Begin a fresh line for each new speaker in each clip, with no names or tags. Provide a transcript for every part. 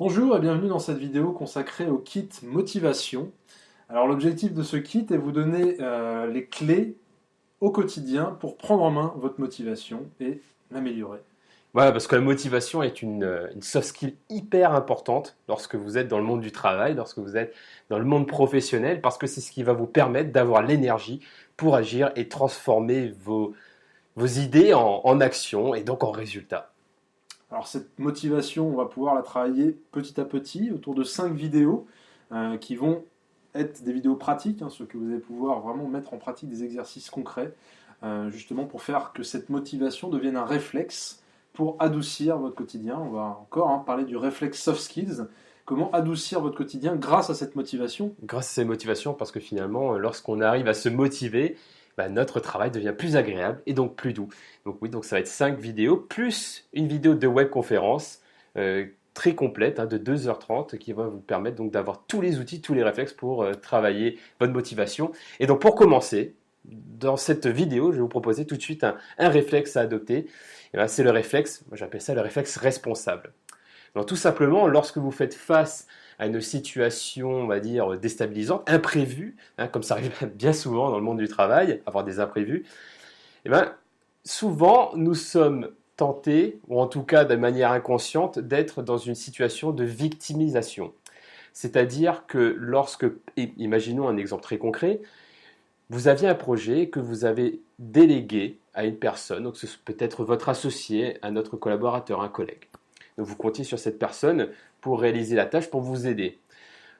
Bonjour et bienvenue dans cette vidéo consacrée au kit motivation. Alors l'objectif de ce kit est vous donner euh, les clés au quotidien pour prendre en main votre motivation et l'améliorer.
Voilà, parce que la motivation est une, euh, une, soft skill hyper importante lorsque vous êtes dans le monde du travail, lorsque vous êtes dans le monde professionnel, parce que c'est ce qui va vous permettre d'avoir l'énergie pour agir et transformer vos, vos idées en, en action et donc en résultats.
Alors cette motivation, on va pouvoir la travailler petit à petit autour de cinq vidéos euh, qui vont être des vidéos pratiques, hein, ce que vous allez pouvoir vraiment mettre en pratique des exercices concrets, euh, justement pour faire que cette motivation devienne un réflexe pour adoucir votre quotidien. On va encore hein, parler du réflexe soft skills. Comment adoucir votre quotidien grâce à cette motivation?
Grâce à cette motivation, parce que finalement, lorsqu'on arrive à se motiver, bah, notre travail devient plus agréable et donc plus doux. Donc oui, donc ça va être 5 vidéos plus une vidéo de webconférence euh, très complète hein, de 2h30 qui va vous permettre donc d'avoir tous les outils, tous les réflexes pour euh, travailler votre motivation. Et donc pour commencer, dans cette vidéo, je vais vous proposer tout de suite un, réflexe à adopter. Ben, c'est le réflexe, j'appelle ça le réflexe responsable. Tout simplement, lorsque vous faites face à une situation, on va dire, déstabilisante, imprévue, hein, comme ça arrive bien souvent dans le monde du travail, avoir des imprévus, eh ben, souvent nous sommes tentés, ou en tout cas de manière inconsciente, d'être dans une situation de victimisation. C'est-à-dire que lorsque, imaginons un exemple très concret, vous aviez un projet que vous avez délégué à une personne, donc ce peut être votre associé, un autre collaborateur, un collègue. Donc vous comptiez sur cette personne pour réaliser la tâche, pour vous aider.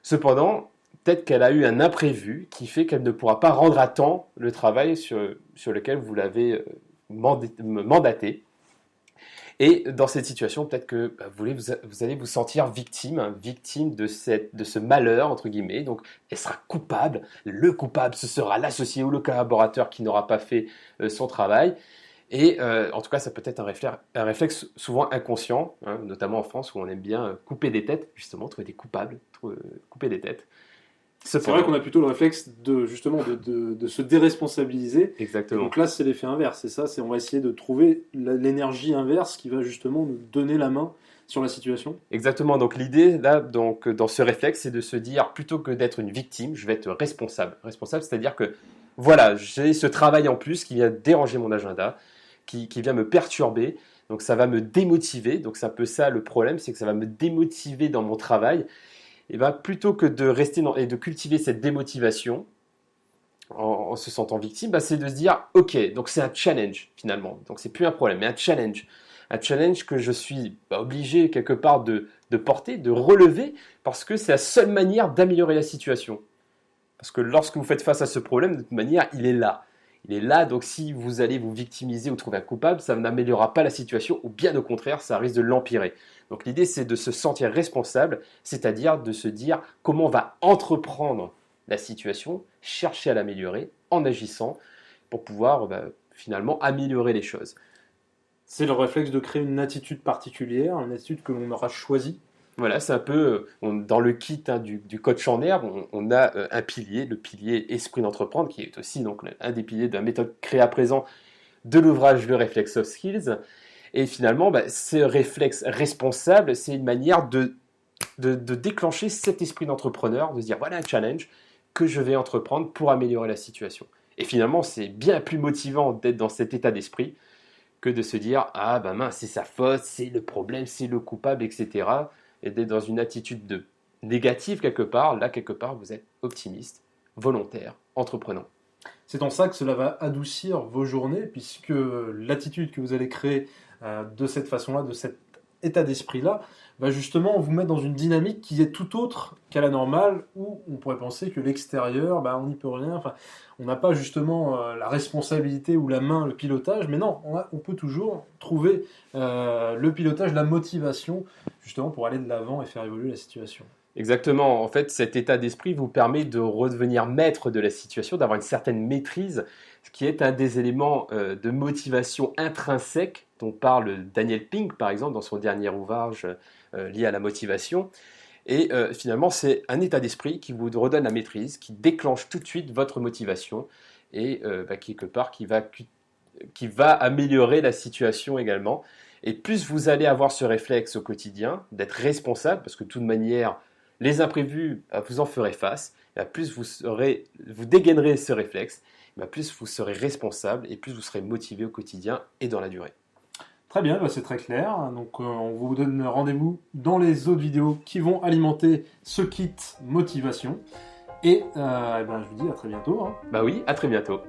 Cependant, peut-être qu'elle a eu un imprévu qui fait qu'elle ne pourra pas rendre à temps le travail sur, lequel vous l'avez euh, mandaté. Et dans cette situation, peut-être que bah, vous, allez vous sentir victime, victime de, de ce malheur, entre guillemets. Donc, elle sera coupable. Le coupable, ce sera l'associé ou le collaborateur qui n'aura pas fait euh, son travail. Et euh, en tout cas, ça peut être un réflexe, un réflexe souvent inconscient, hein, notamment en France où on aime bien euh, couper des têtes, justement, trouver des coupables, euh, couper des têtes.
C'est vrai qu'on a plutôt le réflexe de justement de, de, de se déresponsabiliser.
Exactement.
donc là, c'est l'effet inverse. C'est ça, c'est on va essayer de trouver l'énergie inverse qui va justement nous donner la main sur la situation.
Exactement. Donc l'idée là, donc dans ce réflexe, c'est de se dire plutôt que d'être une victime, je vais être responsable. Responsable, c'est-à-dire que voilà, j'ai ce travail en plus qui vient déranger mon agenda qui, vient me perturber. Donc ça va me démotiver. Donc c'est un peu ça le problème, c'est que ça va me démotiver dans mon travail. Et bien plutôt que de rester et de cultiver cette démotivation en, se sentant victime, bah, c'est de se dire ok, donc c'est un challenge finalement. Donc c'est plus un problème, mais un challenge. Un challenge que je suis bah, obligé quelque part de, de porter, de relever, parce que c'est la seule manière d'améliorer la situation. Parce que lorsque vous faites face à ce problème, de toute manière, il est là il est là. Donc si vous allez vous victimiser ou trouver un coupable, ça n'améliorera pas la situation ou bien au contraire, ça risque de l'empirer. Donc l'idée c'est de se sentir responsable, c'est-à-dire de se dire comment on va entreprendre la situation, chercher à l'améliorer en agissant pour pouvoir bah, finalement améliorer les choses.
C'est le réflexe de créer une attitude particulière, une attitude que l'on aura choisie
voilà, c'est un peu dans le kit hein, du, coach en herbe, on, a euh, un pilier, le pilier esprit d'entreprendre, qui est aussi donc un des piliers de la méthode créée à présent de l'ouvrage Le Réflexe Soft Skills. Et finalement, bah, ce réflexe responsable, c'est une manière de, de, déclencher cet esprit d'entrepreneur, de se dire voilà un challenge que je vais entreprendre pour améliorer la situation. Et finalement, c'est bien plus motivant d'être dans cet état d'esprit que de se dire ah ben mince, c'est sa faute, c'est le problème, c'est le coupable, etc et d'être dans une attitude de négative quelque part, là quelque part vous êtes optimiste, volontaire, entreprenant.
C'est en ça que cela va adoucir vos journées, puisque l'attitude que vous allez créer euh, de cette façon-là, de cet état d'esprit-là, va justement vous mettre dans une dynamique qui est tout autre qu'à la normale, où on pourrait penser que l'extérieur, bah, on n'y peut rien, on n'a pas justement euh, la responsabilité ou la main, le pilotage, mais non, on, peut toujours trouver euh, le pilotage, la motivation, justement pour aller de l'avant et faire évoluer la situation.
Exactement. En fait, cet état d'esprit vous permet de redevenir maître de la situation, d'avoir une certaine maîtrise, ce qui est un des éléments euh, de motivation intrinsèque dont parle Daniel Pink, par exemple, dans son dernier ouvrage euh, lié à la motivation. Et euh, finalement, c'est un état d'esprit qui vous redonne la maîtrise, qui déclenche tout de suite votre motivation et bah, quelque part qui va, qui va améliorer la situation également. Et plus vous allez avoir ce réflexe au quotidien d'être responsable, parce que de toute manière, les imprévus, euh, vous en ferez face, et plus vous, serez, vous dégainerez ce réflexe, plus vous serez responsable et plus vous serez motivé au quotidien et dans la durée.
Très bien, bah, c'est très clair. Donc euh, on vous donne rendez-vous dans les autres vidéos qui vont alimenter ce kit motivation. Et, euh, eh ben, je vous dis à très bientôt. Hein.
Bah oui, à très bientôt.